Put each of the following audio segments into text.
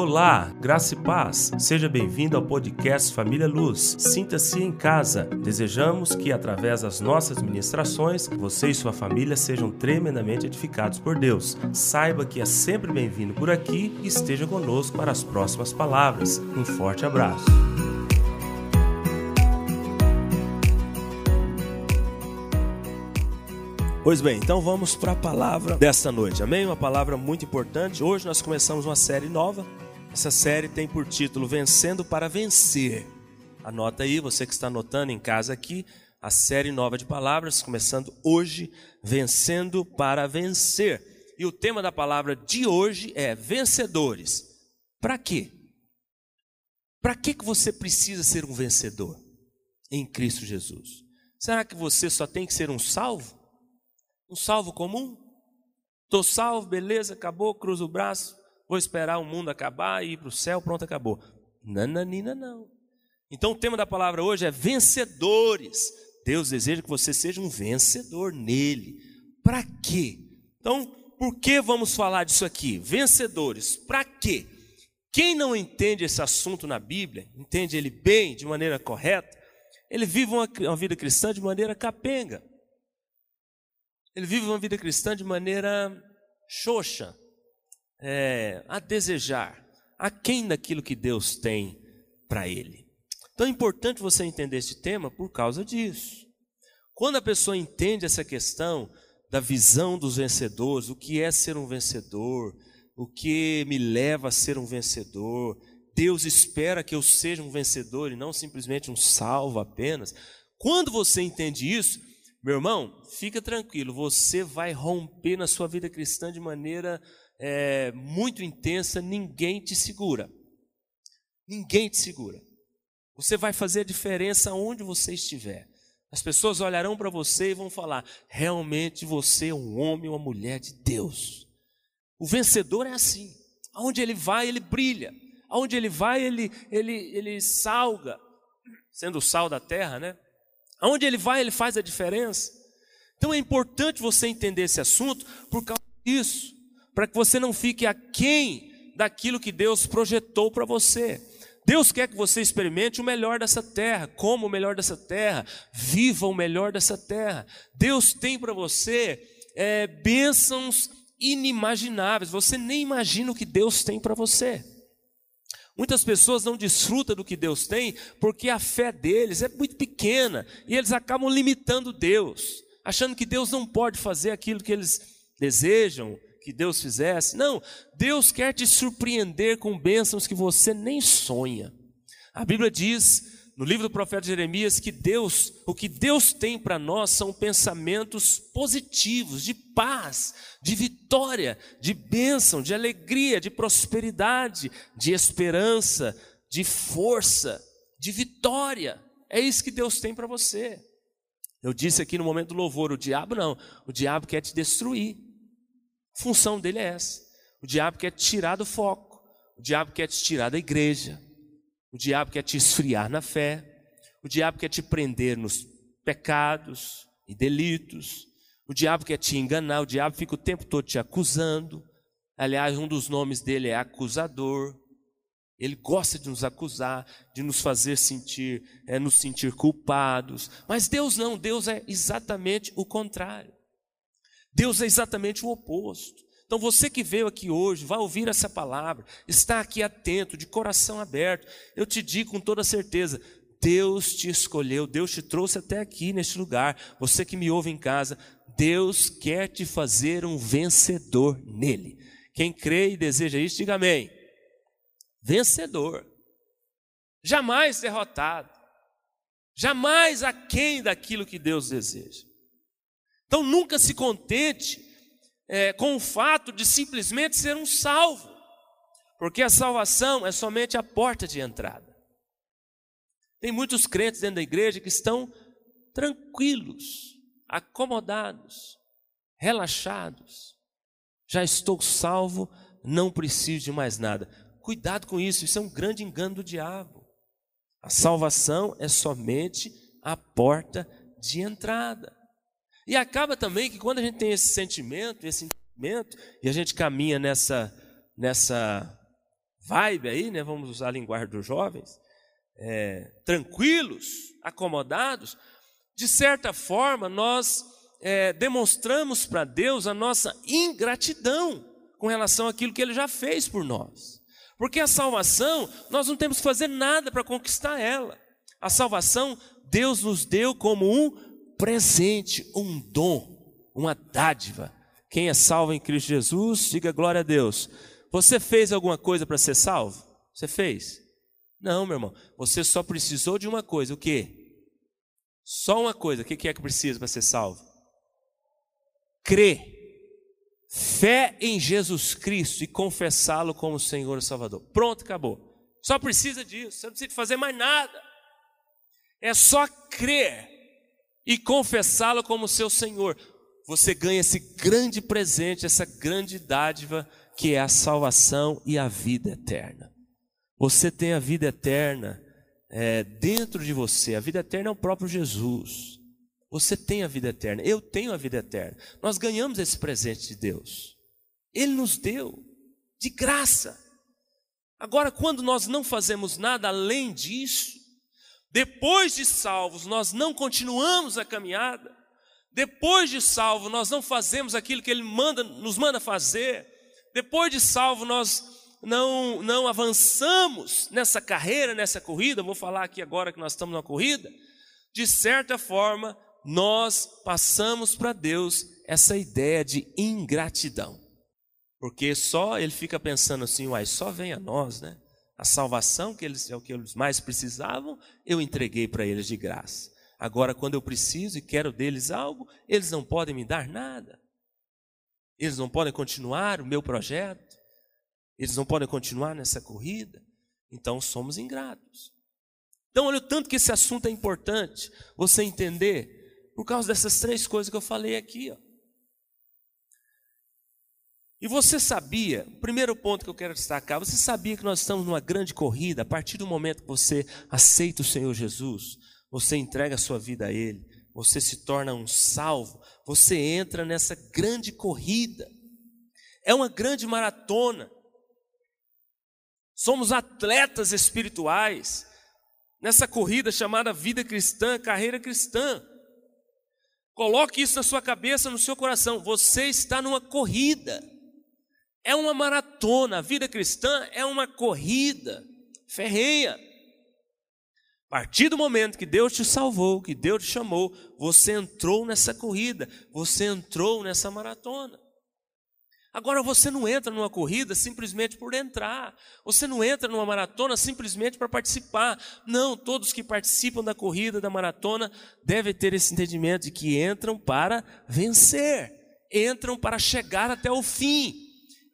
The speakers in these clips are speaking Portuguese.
Olá, graça e paz. Seja bem-vindo ao podcast Família Luz. Sinta-se em casa. Desejamos que, através das nossas ministrações, você e sua família sejam tremendamente edificados por Deus. Saiba que é sempre bem-vindo por aqui e esteja conosco para as próximas palavras. Um forte abraço. Pois bem, então vamos para a palavra desta noite, amém? Uma palavra muito importante. Hoje nós começamos uma série nova. Essa série tem por título Vencendo para Vencer. Anota aí, você que está anotando em casa aqui, a série nova de palavras, começando hoje, Vencendo para Vencer. E o tema da palavra de hoje é vencedores. Para quê? Para que, que você precisa ser um vencedor em Cristo Jesus? Será que você só tem que ser um salvo? Um salvo comum? Estou salvo, beleza, acabou, cruzo o braço, vou esperar o mundo acabar e ir para o céu, pronto, acabou. Nananina, não. Então o tema da palavra hoje é vencedores. Deus deseja que você seja um vencedor nele. Para quê? Então, por que vamos falar disso aqui? Vencedores, para quê? Quem não entende esse assunto na Bíblia, entende ele bem, de maneira correta, ele vive uma, uma vida cristã de maneira capenga. Ele vive uma vida cristã de maneira xoxa, é, a desejar, a quem daquilo que Deus tem para ele. Então é importante você entender este tema por causa disso. Quando a pessoa entende essa questão da visão dos vencedores, o que é ser um vencedor, o que me leva a ser um vencedor, Deus espera que eu seja um vencedor e não simplesmente um salvo apenas. Quando você entende isso, meu irmão, fica tranquilo, você vai romper na sua vida cristã de maneira é, muito intensa, ninguém te segura. Ninguém te segura. Você vai fazer a diferença onde você estiver. As pessoas olharão para você e vão falar: realmente você é um homem ou uma mulher de Deus. O vencedor é assim. Aonde ele vai, ele brilha. Aonde ele vai, ele, ele, ele salga. Sendo o sal da terra, né? Aonde ele vai, ele faz a diferença. Então é importante você entender esse assunto por causa disso, para que você não fique aquém daquilo que Deus projetou para você. Deus quer que você experimente o melhor dessa terra, como o melhor dessa terra, viva o melhor dessa terra. Deus tem para você é, bênçãos inimagináveis, você nem imagina o que Deus tem para você. Muitas pessoas não desfrutam do que Deus tem porque a fé deles é muito pequena e eles acabam limitando Deus, achando que Deus não pode fazer aquilo que eles desejam que Deus fizesse. Não, Deus quer te surpreender com bênçãos que você nem sonha. A Bíblia diz no livro do profeta Jeremias que Deus, o que Deus tem para nós são pensamentos positivos, de paz, de vitória, de bênção, de alegria, de prosperidade, de esperança, de força, de vitória. É isso que Deus tem para você. Eu disse aqui no momento do louvor, o diabo não, o diabo quer te destruir. Função dele é essa. O diabo quer te tirar do foco. O diabo quer te tirar da igreja. O diabo quer te esfriar na fé. O diabo quer te prender nos pecados e delitos. O diabo quer te enganar. O diabo fica o tempo todo te acusando. Aliás, um dos nomes dele é acusador. Ele gosta de nos acusar, de nos fazer sentir, é, nos sentir culpados. Mas Deus não, Deus é exatamente o contrário. Deus é exatamente o oposto. Então você que veio aqui hoje, vai ouvir essa palavra, está aqui atento, de coração aberto. Eu te digo com toda certeza, Deus te escolheu, Deus te trouxe até aqui neste lugar. Você que me ouve em casa, Deus quer te fazer um vencedor nele. Quem crê e deseja isso, diga amém. Vencedor. Jamais derrotado. Jamais aquém daquilo que Deus deseja. Então nunca se contente é, com o fato de simplesmente ser um salvo, porque a salvação é somente a porta de entrada. Tem muitos crentes dentro da igreja que estão tranquilos, acomodados, relaxados. Já estou salvo, não preciso de mais nada. Cuidado com isso, isso é um grande engano do diabo. A salvação é somente a porta de entrada. E acaba também que quando a gente tem esse sentimento, esse sentimento, e a gente caminha nessa, nessa vibe aí, né? Vamos usar a linguagem dos jovens, é, tranquilos, acomodados, de certa forma nós é, demonstramos para Deus a nossa ingratidão com relação àquilo que Ele já fez por nós. Porque a salvação, nós não temos que fazer nada para conquistar ela. A salvação, Deus nos deu como um presente, um dom, uma dádiva. Quem é salvo em Cristo Jesus, diga glória a Deus. Você fez alguma coisa para ser salvo? Você fez? Não, meu irmão. Você só precisou de uma coisa. O quê? Só uma coisa. O que é que precisa para ser salvo? Crer. Fé em Jesus Cristo e confessá-lo como Senhor e Salvador. Pronto, acabou. Só precisa disso. Você não precisa fazer mais nada. É só crer e confessá-lo como seu Senhor você ganha esse grande presente, essa grande dádiva que é a salvação e a vida eterna. Você tem a vida eterna é, dentro de você. A vida eterna é o próprio Jesus. Você tem a vida eterna. Eu tenho a vida eterna. Nós ganhamos esse presente de Deus. Ele nos deu de graça. Agora, quando nós não fazemos nada além disso, depois de salvos, nós não continuamos a caminhada, depois de salvo, nós não fazemos aquilo que Ele manda, nos manda fazer. Depois de salvo, nós não, não avançamos nessa carreira, nessa corrida. Vou falar aqui agora que nós estamos numa corrida. De certa forma, nós passamos para Deus essa ideia de ingratidão. Porque só ele fica pensando assim, uai, só vem a nós, né? A salvação, que eles, é o que eles mais precisavam, eu entreguei para eles de graça. Agora, quando eu preciso e quero deles algo, eles não podem me dar nada. Eles não podem continuar o meu projeto. Eles não podem continuar nessa corrida. Então, somos ingratos. Então, olha o tanto que esse assunto é importante você entender por causa dessas três coisas que eu falei aqui. Ó. E você sabia, o primeiro ponto que eu quero destacar, você sabia que nós estamos numa grande corrida a partir do momento que você aceita o Senhor Jesus, você entrega a sua vida a Ele, você se torna um salvo, você entra nessa grande corrida. É uma grande maratona. Somos atletas espirituais nessa corrida chamada vida cristã, carreira cristã. Coloque isso na sua cabeça, no seu coração. Você está numa corrida. É uma maratona. A vida cristã é uma corrida ferrenha. A partir do momento que Deus te salvou, que Deus te chamou, você entrou nessa corrida, você entrou nessa maratona. Agora você não entra numa corrida simplesmente por entrar, você não entra numa maratona simplesmente para participar. Não, todos que participam da corrida, da maratona, devem ter esse entendimento de que entram para vencer, entram para chegar até o fim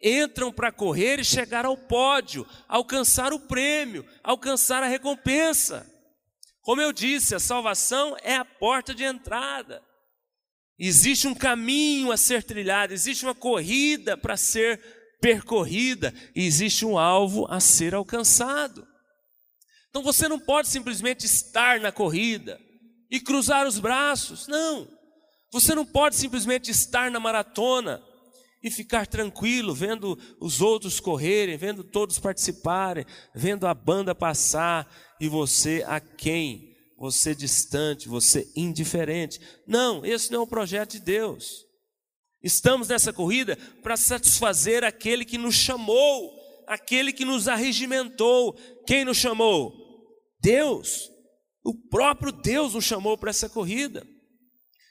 entram para correr e chegar ao pódio, alcançar o prêmio, alcançar a recompensa. Como eu disse, a salvação é a porta de entrada. Existe um caminho a ser trilhado, existe uma corrida para ser percorrida, existe um alvo a ser alcançado. Então você não pode simplesmente estar na corrida e cruzar os braços, não. Você não pode simplesmente estar na maratona e ficar tranquilo, vendo os outros correrem, vendo todos participarem, vendo a banda passar e você a quem? Você distante, você indiferente. Não, esse não é o projeto de Deus. Estamos nessa corrida para satisfazer aquele que nos chamou, aquele que nos arregimentou. Quem nos chamou? Deus. O próprio Deus nos chamou para essa corrida.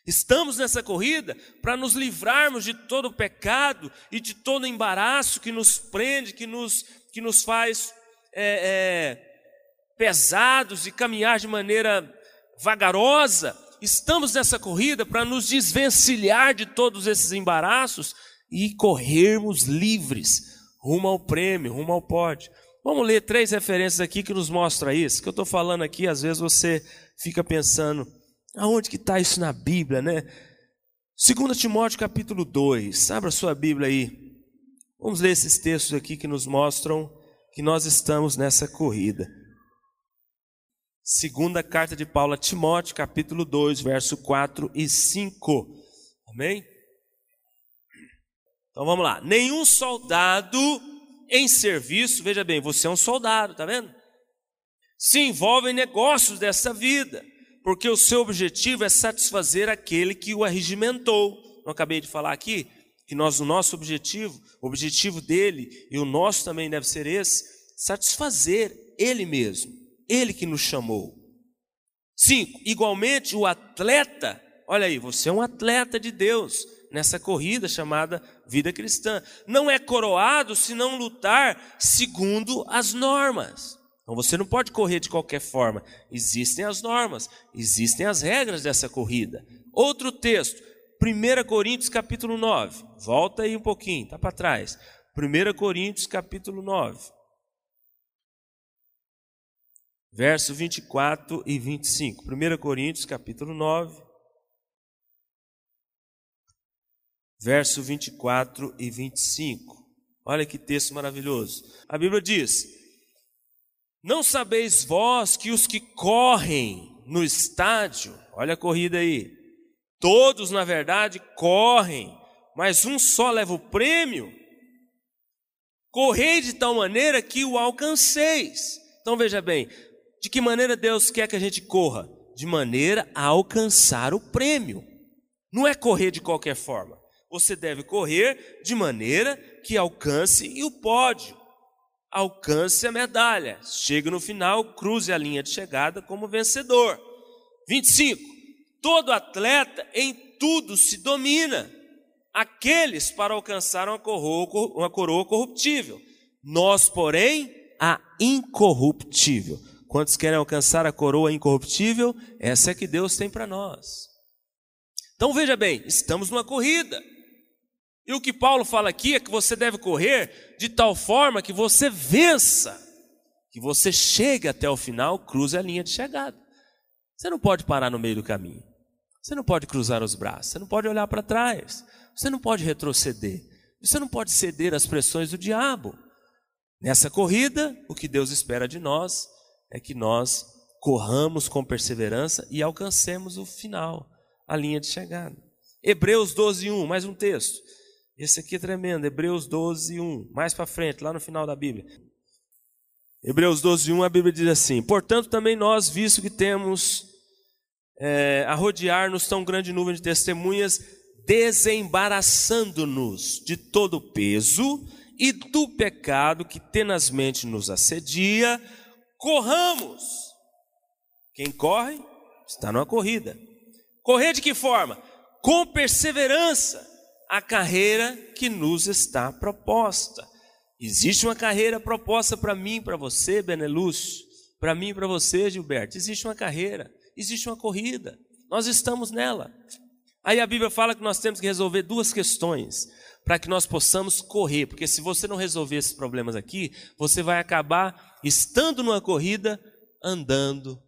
Estamos nessa corrida para nos livrarmos de todo o pecado e de todo o embaraço que nos prende, que nos, que nos faz é, é, pesados e caminhar de maneira vagarosa. Estamos nessa corrida para nos desvencilhar de todos esses embaraços e corrermos livres rumo ao prêmio, rumo ao pódio. Vamos ler três referências aqui que nos mostra isso. Que eu estou falando aqui, às vezes você fica pensando Aonde que está isso na Bíblia, né? 2 Timóteo capítulo 2, abra sua Bíblia aí. Vamos ler esses textos aqui que nos mostram que nós estamos nessa corrida. Segunda carta de Paulo a Timóteo, capítulo 2, verso 4 e 5. Amém? Então vamos lá. Nenhum soldado em serviço, veja bem, você é um soldado, tá vendo? Se envolve em negócios dessa vida, porque o seu objetivo é satisfazer aquele que o arregimentou. Não acabei de falar aqui que nós, o nosso objetivo, o objetivo dele e o nosso também deve ser esse, satisfazer ele mesmo, ele que nos chamou. Cinco, igualmente o atleta, olha aí, você é um atleta de Deus nessa corrida chamada vida cristã. Não é coroado se não lutar segundo as normas. Então você não pode correr de qualquer forma. Existem as normas, existem as regras dessa corrida. Outro texto, 1 Coríntios capítulo 9. Volta aí um pouquinho, tá para trás. 1 Coríntios capítulo 9. Verso 24 e 25. 1 Coríntios capítulo 9. verso 24 e 25. Olha que texto maravilhoso. A Bíblia diz: Não sabeis vós que os que correm no estádio, olha a corrida aí, todos na verdade correm, mas um só leva o prêmio? Correi de tal maneira que o alcanceis. Então veja bem, de que maneira Deus quer que a gente corra? De maneira a alcançar o prêmio. Não é correr de qualquer forma. Você deve correr de maneira que alcance o pódio, alcance a medalha, chegue no final, cruze a linha de chegada como vencedor. 25. Todo atleta em tudo se domina. Aqueles para alcançar uma coroa, uma coroa corruptível. Nós, porém, a incorruptível. Quantos querem alcançar a coroa incorruptível? Essa é que Deus tem para nós. Então veja bem, estamos numa corrida. E o que Paulo fala aqui é que você deve correr de tal forma que você vença, que você chegue até o final, cruze a linha de chegada. Você não pode parar no meio do caminho. Você não pode cruzar os braços, você não pode olhar para trás, você não pode retroceder, você não pode ceder às pressões do diabo. Nessa corrida, o que Deus espera de nós é que nós corramos com perseverança e alcancemos o final, a linha de chegada. Hebreus 12, 1, mais um texto. Esse aqui é tremendo, Hebreus 12, 1. Mais para frente, lá no final da Bíblia. Hebreus 12, 1, a Bíblia diz assim: Portanto, também nós, visto que temos é, a rodear-nos tão grande nuvem de testemunhas, desembaraçando-nos de todo o peso e do pecado que tenazmente nos assedia, corramos. Quem corre está numa corrida. Correr de que forma? Com perseverança a carreira que nos está proposta. Existe uma carreira proposta para mim, para você, Benelux, para mim e para você, Gilberto. Existe uma carreira, existe uma corrida. Nós estamos nela. Aí a Bíblia fala que nós temos que resolver duas questões para que nós possamos correr, porque se você não resolver esses problemas aqui, você vai acabar estando numa corrida andando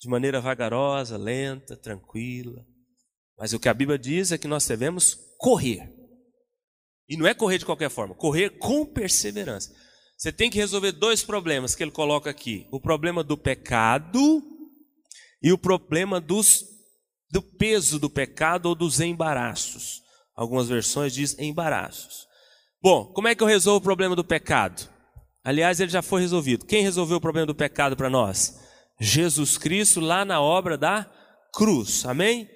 de maneira vagarosa, lenta, tranquila. Mas o que a Bíblia diz é que nós devemos correr. E não é correr de qualquer forma, correr com perseverança. Você tem que resolver dois problemas que ele coloca aqui: o problema do pecado e o problema dos, do peso do pecado ou dos embaraços. Algumas versões diz embaraços. Bom, como é que eu resolvo o problema do pecado? Aliás, ele já foi resolvido. Quem resolveu o problema do pecado para nós? Jesus Cristo lá na obra da cruz. Amém?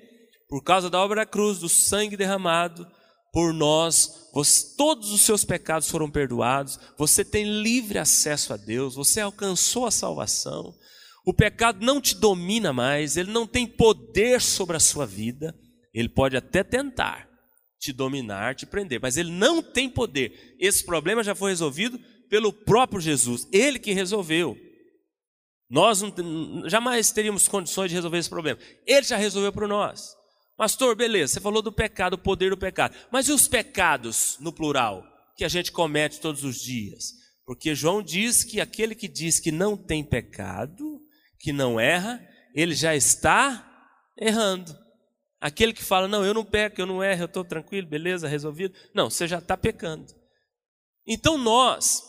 Por causa da obra da cruz, do sangue derramado por nós, você, todos os seus pecados foram perdoados, você tem livre acesso a Deus, você alcançou a salvação, o pecado não te domina mais, ele não tem poder sobre a sua vida, ele pode até tentar te dominar, te prender, mas ele não tem poder. Esse problema já foi resolvido pelo próprio Jesus, ele que resolveu. Nós não, jamais teríamos condições de resolver esse problema. Ele já resolveu para nós. Pastor, beleza, você falou do pecado, o poder do pecado. Mas e os pecados, no plural, que a gente comete todos os dias? Porque João diz que aquele que diz que não tem pecado, que não erra, ele já está errando. Aquele que fala, não, eu não peco, eu não erro, eu estou tranquilo, beleza, resolvido. Não, você já está pecando. Então nós,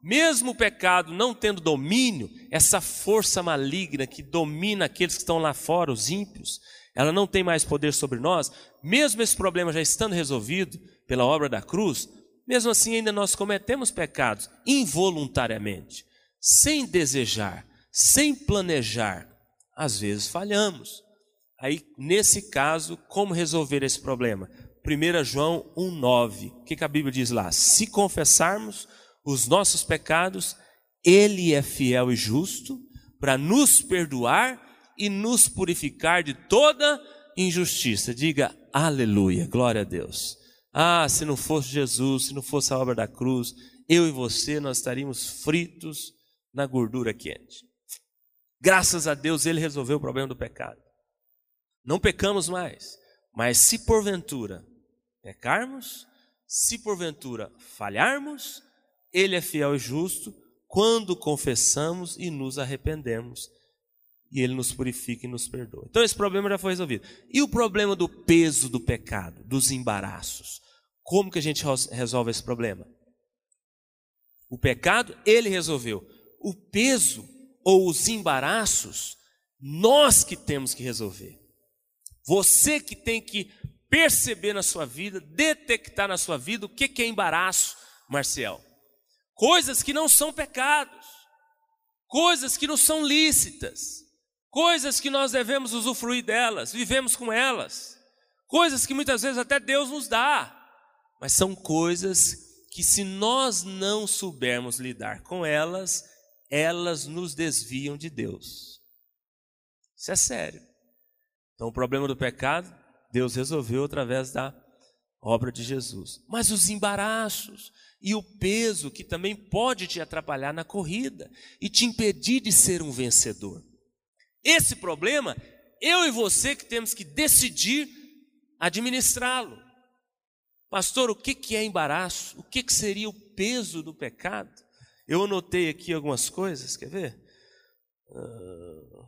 mesmo o pecado não tendo domínio, essa força maligna que domina aqueles que estão lá fora, os ímpios, ela não tem mais poder sobre nós, mesmo esse problema já estando resolvido pela obra da cruz, Mesmo assim, ainda nós cometemos pecados involuntariamente, sem desejar, sem planejar. Às vezes falhamos. Aí, nesse caso, como resolver esse problema? 1 João 1,9. O que, que a Bíblia diz lá? Se confessarmos os nossos pecados, Ele é fiel e justo para nos perdoar e nos purificar de toda injustiça. Diga aleluia, glória a Deus. Ah, se não fosse Jesus, se não fosse a obra da cruz, eu e você nós estaríamos fritos na gordura quente. Graças a Deus ele resolveu o problema do pecado. Não pecamos mais, mas se porventura pecarmos, se porventura falharmos, ele é fiel e justo quando confessamos e nos arrependemos. E ele nos purifica e nos perdoa. Então esse problema já foi resolvido. E o problema do peso do pecado, dos embaraços? Como que a gente resolve esse problema? O pecado, ele resolveu. O peso ou os embaraços, nós que temos que resolver. Você que tem que perceber na sua vida, detectar na sua vida o que é embaraço, Marcial. Coisas que não são pecados, coisas que não são lícitas, coisas que nós devemos usufruir delas, vivemos com elas, coisas que muitas vezes até Deus nos dá, mas são coisas que, se nós não soubermos lidar com elas, elas nos desviam de Deus. Isso é sério. Então, o problema do pecado Deus resolveu através da obra de Jesus. Mas os embaraços e o peso que também pode te atrapalhar na corrida e te impedir de ser um vencedor. Esse problema, eu e você que temos que decidir administrá-lo. Pastor, o que é embaraço? O que seria o peso do pecado? Eu anotei aqui algumas coisas, quer ver? Uh,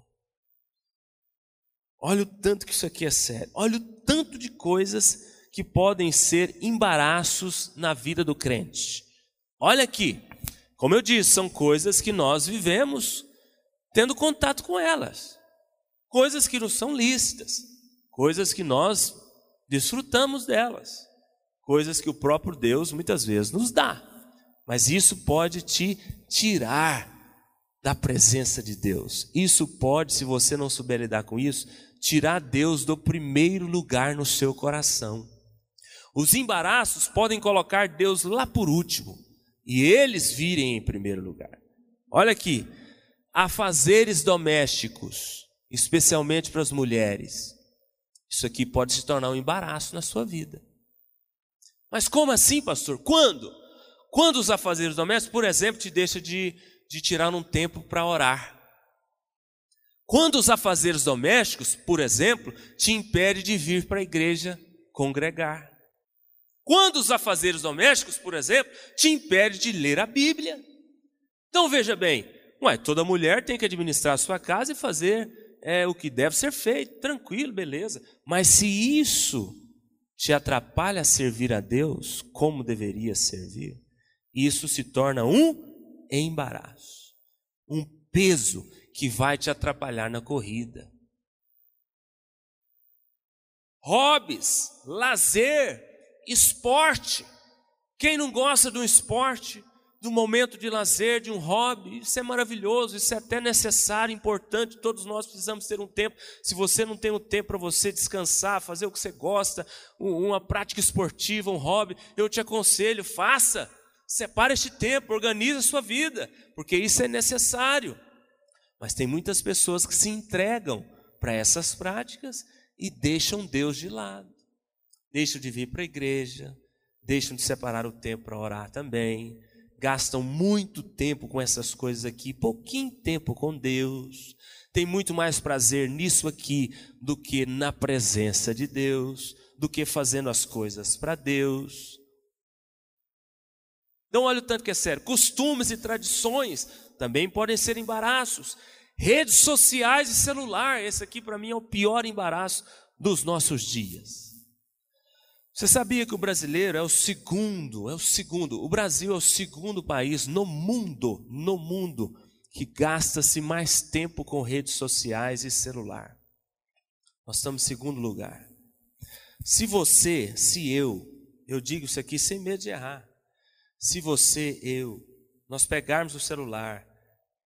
Olha o tanto que isso aqui é sério. Olha o tanto de coisas que podem ser embaraços na vida do crente. Olha aqui. Como eu disse, são coisas que nós vivemos tendo contato com elas. Coisas que não são lícitas. Coisas que nós desfrutamos delas. Coisas que o próprio Deus muitas vezes nos dá. Mas isso pode te tirar da presença de Deus. Isso pode, se você não souber lidar com isso, tirar Deus do primeiro lugar no seu coração. Os embaraços podem colocar Deus lá por último e eles virem em primeiro lugar. Olha aqui, afazeres domésticos, especialmente para as mulheres. Isso aqui pode se tornar um embaraço na sua vida. Mas como assim, pastor? Quando? Quando os afazeres domésticos, por exemplo, te deixa de, de tirar um tempo para orar. Quando os afazeres domésticos, por exemplo, te impede de vir para a igreja congregar. Quando os afazeres domésticos, por exemplo, te impede de ler a Bíblia. Então veja bem, ué, toda mulher tem que administrar a sua casa e fazer é, o que deve ser feito, tranquilo, beleza. Mas se isso te atrapalha a servir a Deus como deveria servir, isso se torna um embaraço, um peso que vai te atrapalhar na corrida. Hobbies, lazer, esporte. Quem não gosta de um esporte, um momento de lazer, de um hobby, isso é maravilhoso, isso é até necessário, importante, todos nós precisamos ter um tempo. Se você não tem um tempo para você descansar, fazer o que você gosta, uma prática esportiva, um hobby, eu te aconselho, faça. Separe este tempo, organize a sua vida, porque isso é necessário. Mas tem muitas pessoas que se entregam para essas práticas e deixam Deus de lado. Deixam de vir para a igreja, deixam de separar o tempo para orar também, gastam muito tempo com essas coisas aqui, pouquinho tempo com Deus. Tem muito mais prazer nisso aqui do que na presença de Deus, do que fazendo as coisas para Deus. Então, olha o tanto que é sério. Costumes e tradições também podem ser embaraços. Redes sociais e celular, esse aqui para mim é o pior embaraço dos nossos dias. Você sabia que o brasileiro é o segundo, é o segundo, o Brasil é o segundo país no mundo, no mundo, que gasta-se mais tempo com redes sociais e celular. Nós estamos em segundo lugar. Se você, se eu, eu digo isso aqui sem medo de errar, Se você, eu, nós pegarmos o celular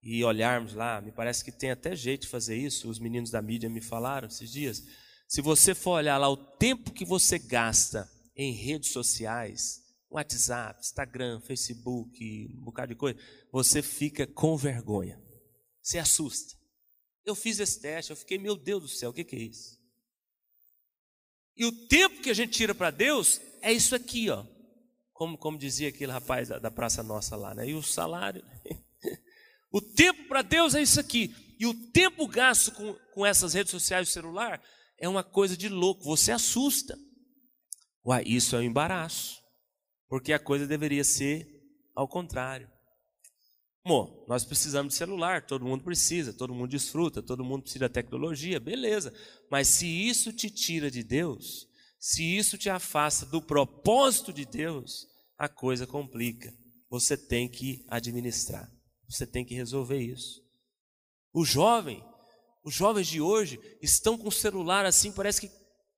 e olharmos lá, me parece que tem até jeito de fazer isso, os meninos da mídia me falaram esses dias. Se você for olhar lá o tempo que você gasta em redes sociais, WhatsApp, Instagram, Facebook, um bocado de coisa, você fica com vergonha. Se assusta. Eu fiz esse teste, eu fiquei, meu Deus do céu, o que, que é isso? E o tempo que a gente tira para Deus é isso aqui, ó. Como, como dizia aquele rapaz da, da Praça Nossa lá, né? E o salário. o tempo para Deus é isso aqui. E o tempo gasto com, com essas redes sociais e celular é uma coisa de louco. Você assusta. Uai, isso é um embaraço. Porque a coisa deveria ser ao contrário. Bom, nós precisamos de celular, todo mundo precisa, todo mundo desfruta, todo mundo precisa de tecnologia, beleza. Mas se isso te tira de Deus, se isso te afasta do propósito de Deus, a coisa complica. Você tem que administrar, você tem que resolver isso. O jovem, os jovens de hoje estão com o celular assim, parece que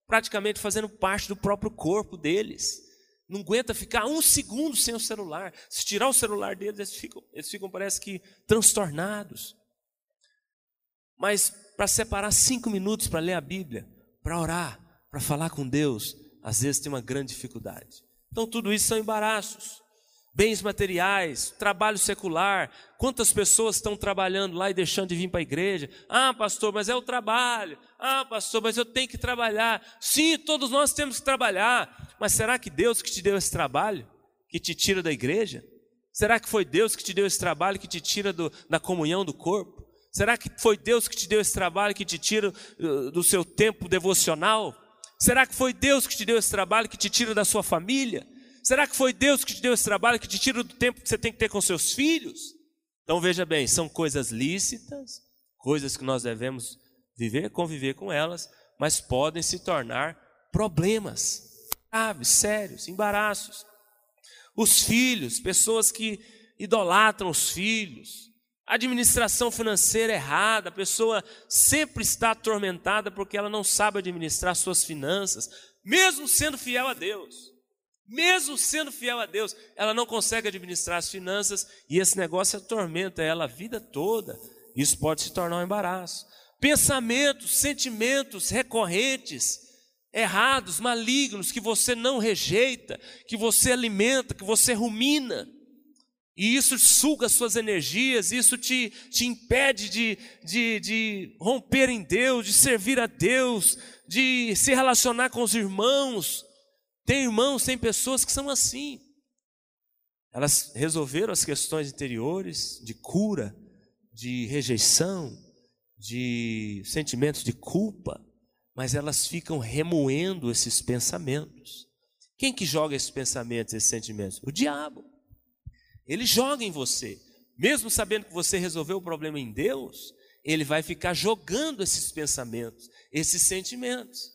praticamente fazendo parte do próprio corpo deles não aguenta ficar um segundo sem o celular. Se tirar o celular deles, eles ficam, eles ficam parece que transtornados. Mas para separar cinco minutos para ler a Bíblia, para orar, para falar com Deus, às vezes tem uma grande dificuldade. Então tudo isso são embaraços bens materiais, trabalho secular. Quantas pessoas estão trabalhando lá e deixando de vir para a igreja? Ah, pastor, mas é o trabalho. Ah, pastor, mas eu tenho que trabalhar. Sim, todos nós temos que trabalhar. Mas será que Deus que te deu esse trabalho, que te tira da igreja? Será que foi Deus que te deu esse trabalho que te tira do, da comunhão do corpo? Será que foi Deus que te deu esse trabalho que te tira uh, do seu tempo devocional? Será que foi Deus que te deu esse trabalho que te tira da sua família? Será que foi Deus que te deu esse trabalho, que te tira do tempo que você tem que ter com seus filhos? Então veja bem, são coisas lícitas, coisas que nós devemos viver, conviver com elas, mas podem se tornar problemas graves, sérios, embaraços. Os filhos, pessoas que idolatram os filhos, administração financeira errada, a pessoa sempre está atormentada porque ela não sabe administrar suas finanças, mesmo sendo fiel a Deus. Mesmo sendo fiel a Deus, ela não consegue administrar as finanças e esse negócio atormenta ela a vida toda. Isso pode se tornar um embaraço. Pensamentos, sentimentos recorrentes, errados, malignos, que você não rejeita, que você alimenta, que você rumina. E isso suga suas energias, isso te, te impede de, de, de romper em Deus, de servir a Deus, de se relacionar com os irmãos. Tem irmãos, tem pessoas que são assim. Elas resolveram as questões interiores de cura, de rejeição, de sentimentos de culpa, mas elas ficam remoendo esses pensamentos. Quem que joga esses pensamentos, esses sentimentos? O diabo. Ele joga em você. Mesmo sabendo que você resolveu o problema em Deus, ele vai ficar jogando esses pensamentos, esses sentimentos,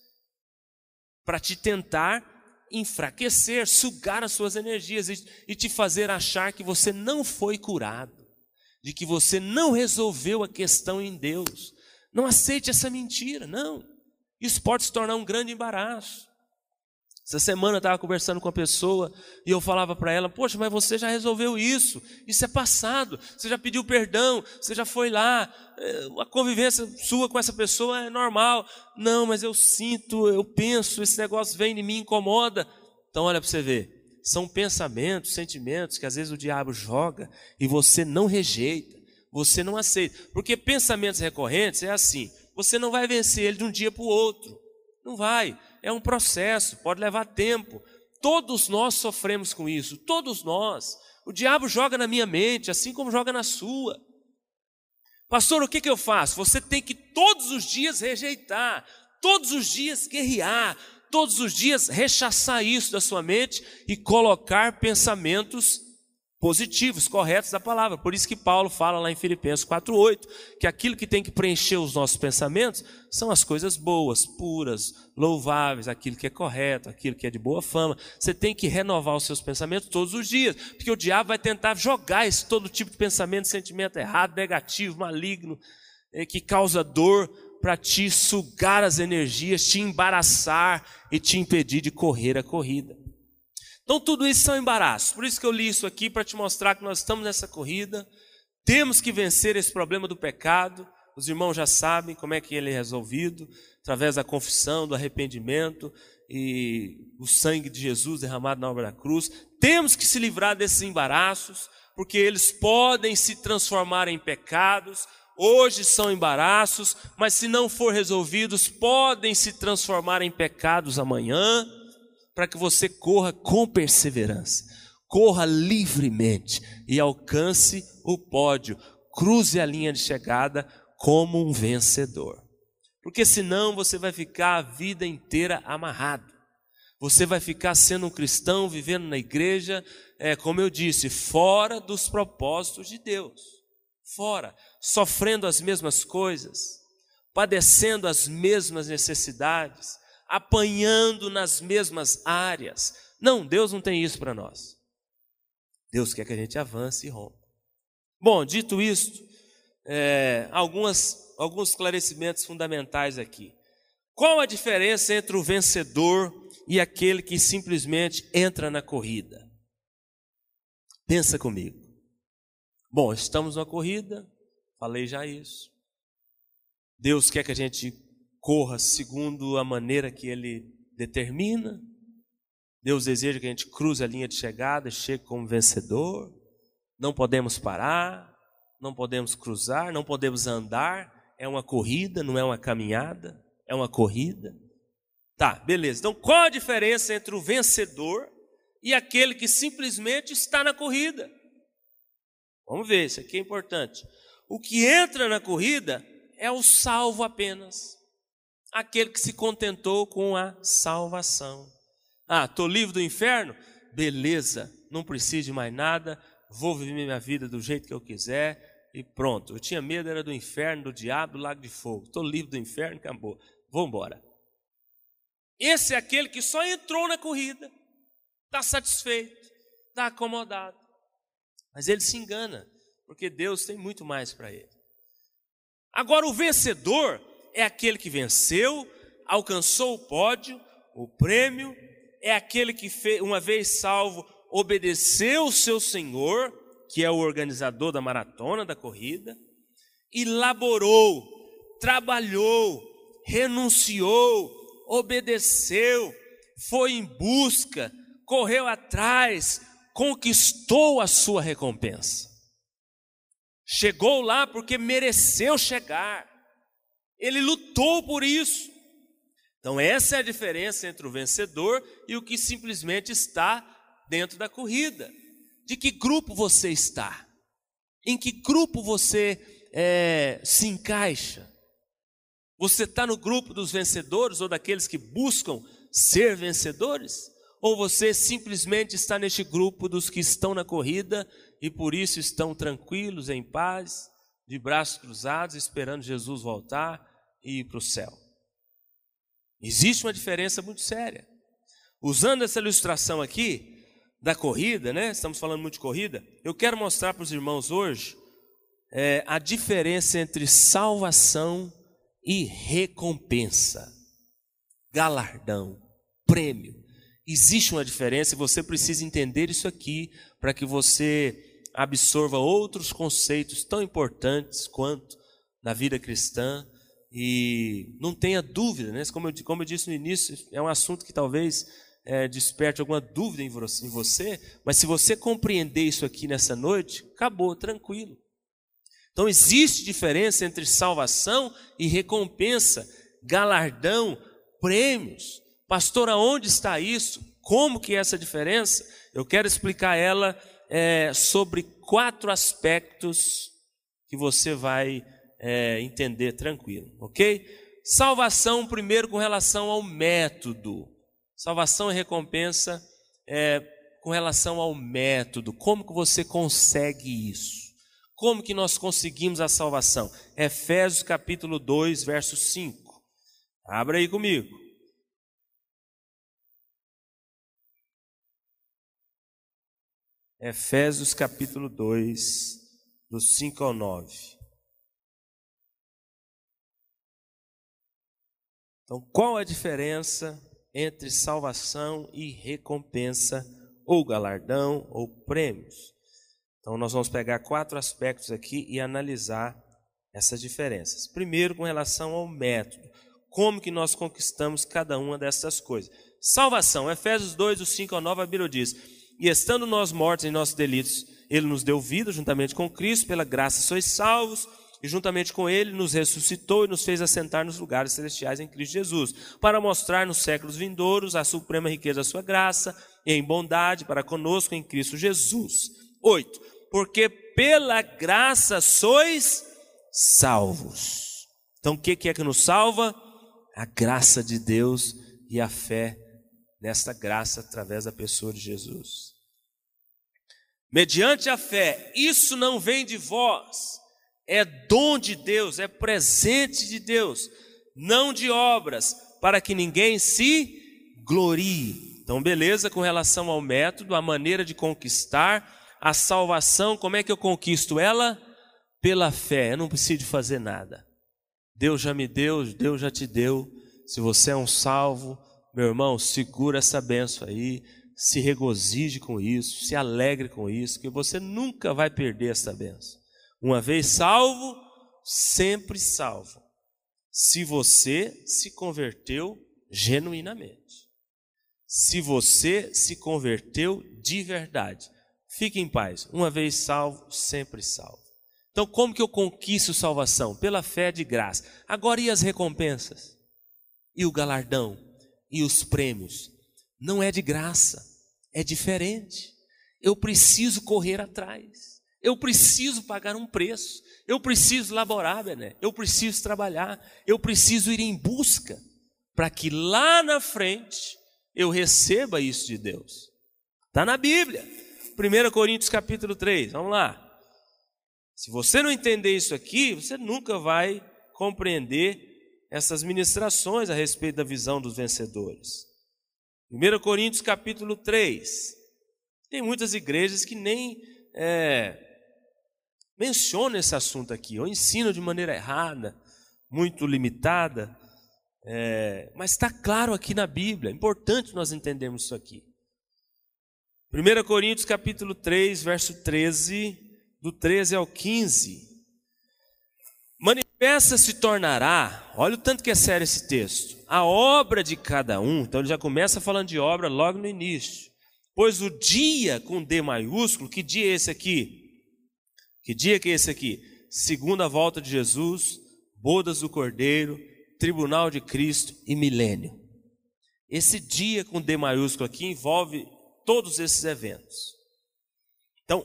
para te tentar enfraquecer, sugar as suas energias e, e te fazer achar que você não foi curado, de que você não resolveu a questão em Deus. Não aceite essa mentira, não. Isso pode se tornar um grande embaraço. Essa semana eu estava conversando com uma pessoa e eu falava para ela: Poxa, mas você já resolveu isso, isso é passado, você já pediu perdão, você já foi lá, eh, a convivência sua com essa pessoa é normal. Não, mas eu sinto, eu penso, esse negócio vem de mim, incomoda. Então, olha para você ver: são pensamentos, sentimentos que às vezes o diabo joga e você não rejeita, você não aceita, porque pensamentos recorrentes é assim: você não vai vencer ele de um dia para o outro, não vai é um processo, pode levar tempo. Todos nós sofremos com isso, todos nós. O diabo joga na minha mente, assim como joga na sua. Pastor, o que, que eu faço? Você tem que todos os dias rejeitar, todos os dias guerrear, todos os dias rechaçar isso da sua mente e colocar pensamentos positivos, corretos da palavra. Por isso que Paulo fala lá em Filipenses 4:8, que aquilo que tem que preencher os nossos pensamentos são as coisas boas, puras, louváveis, aquilo que é correto, aquilo que é de boa fama. Você tem que renovar os seus pensamentos todos os dias, porque o diabo vai tentar jogar esse todo tipo de pensamento, sentimento errado, negativo, maligno, eh, que causa dor para te sugar as energias, te embaraçar e te impedir de correr a corrida. Então, tudo isso são embaraços. Por isso que eu li isso aqui para te mostrar que nós estamos nessa corrida, temos que vencer esse problema do pecado. Os irmãos já sabem como é que ele é resolvido através da confissão, do arrependimento e o sangue de Jesus derramado na obra da cruz. Temos que se livrar desses embaraços, porque eles podem se transformar em pecados. Hoje são embaraços, mas se não for resolvidos, podem se transformar em pecados amanhã, para que você corra com perseverança, corra livremente e alcance o pódio, cruze a linha de chegada como um vencedor. Porque senão você vai ficar a vida inteira amarrado. Você vai ficar sendo um cristão, vivendo na igreja, é, como eu disse, fora dos propósitos de Deus. Fora, sofrendo as mesmas coisas, padecendo as mesmas necessidades, apanhando nas mesmas áreas. Não, Deus não tem isso para nós. Deus quer que a gente avance e rompa. Bom, dito isto, é, algumas alguns esclarecimentos fundamentais aqui. Qual a diferença entre o vencedor e aquele que simplesmente entra na corrida? Pensa comigo. Bom, estamos na corrida, falei já isso. Deus quer que a gente corra segundo a maneira que Ele determina. Deus deseja que a gente cruze a linha de chegada, chegue como vencedor. Não podemos parar, não podemos cruzar, não podemos andar é uma corrida, não é uma caminhada, é uma corrida. Tá, beleza. Então, qual a diferença entre o vencedor e aquele que simplesmente está na corrida? Vamos ver, isso aqui é importante. O que entra na corrida é o salvo apenas. Aquele que se contentou com a salvação. Ah, estou livre do inferno? Beleza, não preciso de mais nada, vou viver minha vida do jeito que eu quiser, e pronto. Eu tinha medo, era do inferno, do diabo, do lago de fogo. Estou livre do inferno, acabou. Vou embora. Esse é aquele que só entrou na corrida, está satisfeito, está acomodado. Mas ele se engana, porque Deus tem muito mais para ele. Agora, o vencedor é aquele que venceu, alcançou o pódio, o prêmio, é aquele que, uma vez salvo, obedeceu o seu Senhor que é o organizador da maratona, da corrida, elaborou, trabalhou, renunciou, obedeceu, foi em busca, correu atrás, conquistou a sua recompensa. Chegou lá porque mereceu chegar. Ele lutou por isso. Então, essa é a diferença entre o vencedor e o que simplesmente está dentro da corrida. De que grupo você está? Em que grupo você é, se encaixa? Você está no grupo dos vencedores ou daqueles que buscam ser vencedores? Ou você simplesmente está neste grupo dos que estão na corrida e por isso estão tranquilos, em paz, de braços cruzados, esperando Jesus voltar e ir para o céu? Existe uma diferença muito séria. Usando essa ilustração aqui, da corrida, né? Estamos falando muito de corrida. Eu quero mostrar para os irmãos hoje é, a diferença entre salvação e recompensa, galardão, prêmio. Existe uma diferença e você precisa entender isso aqui para que você absorva outros conceitos tão importantes quanto na vida cristã. E não tenha dúvida, né? Como eu, como eu disse no início, é um assunto que talvez é, desperte alguma dúvida em você, mas se você compreender isso aqui nessa noite, acabou, tranquilo. Então existe diferença entre salvação e recompensa, galardão, prêmios. Pastor, aonde está isso? Como que é essa diferença? Eu quero explicar ela é, sobre quatro aspectos que você vai é, entender tranquilo, ok? Salvação, primeiro, com relação ao método. Salvação e recompensa é, com relação ao método. Como que você consegue isso? Como que nós conseguimos a salvação? Efésios capítulo 2, verso 5. Abra aí comigo. Efésios capítulo 2, do 5 ao 9. Então, qual a diferença entre salvação e recompensa ou galardão, ou prêmios. Então, nós vamos pegar quatro aspectos aqui e analisar essas diferenças. Primeiro, com relação ao método. Como que nós conquistamos cada uma dessas coisas? Salvação. Efésios 2, do 5 ao 9, a Bíblia diz: E estando nós mortos em nossos delitos, Ele nos deu vida juntamente com Cristo, pela graça sois salvos, e juntamente com Ele nos ressuscitou e nos fez assentar nos lugares celestiais em Cristo Jesus, para mostrar nos séculos vindouros a suprema riqueza da Sua graça, em bondade para conosco em Cristo Jesus. 8. Porque pela graça sois salvos. Então o que é que nos salva? A graça de Deus e a fé nesta graça através da pessoa de Jesus. Mediante a fé, isso não vem de vós, é dom de Deus, é presente de Deus, não de obras, para que ninguém se glorie. Então, beleza, com relação ao método, a maneira de conquistar a salvação, como é que eu conquisto ela? Pela fé, eu não preciso fazer nada. Deus já me deu, Deus já te deu. Se você é um salvo, meu irmão, segura essa benção aí, se regozije com isso, se alegre com isso, que você nunca vai perder essa benção. Uma vez salvo, sempre salvo. Se você se converteu genuinamente. Se você se converteu de verdade. Fique em paz. Uma vez salvo, sempre salvo. Então, como que eu conquisto salvação? Pela fé de graça. Agora, e as recompensas? E o galardão? e os prêmios. Não é de graça, é diferente. Eu preciso correr atrás. Eu preciso pagar um preço. Eu preciso laborar, Bené. Eu preciso trabalhar. Eu preciso ir em busca para que lá na frente eu receba isso de Deus. Está na Bíblia. 1 Coríntios capítulo 3. Vamos lá. Se você não entender isso aqui, você nunca vai compreender essas ministrações a respeito da visão dos vencedores. 1 Coríntios capítulo 3. Tem muitas igrejas que nem é, mencionam esse assunto aqui, ou ensinam de maneira errada, muito limitada, é, mas está claro aqui na Bíblia, é importante nós entendermos isso aqui. 1 Coríntios capítulo 3, verso 13, do 13 ao 15. Manifesta se tornará, olha o tanto que é sério esse texto, a obra de cada um. Então ele já começa falando de obra logo no início. Pois o dia com D maiúsculo, que dia é esse aqui? Que dia que é esse aqui? Segunda volta de Jesus, bodas do Cordeiro, tribunal de Cristo e milênio. Esse dia com D maiúsculo aqui envolve todos esses eventos. Então,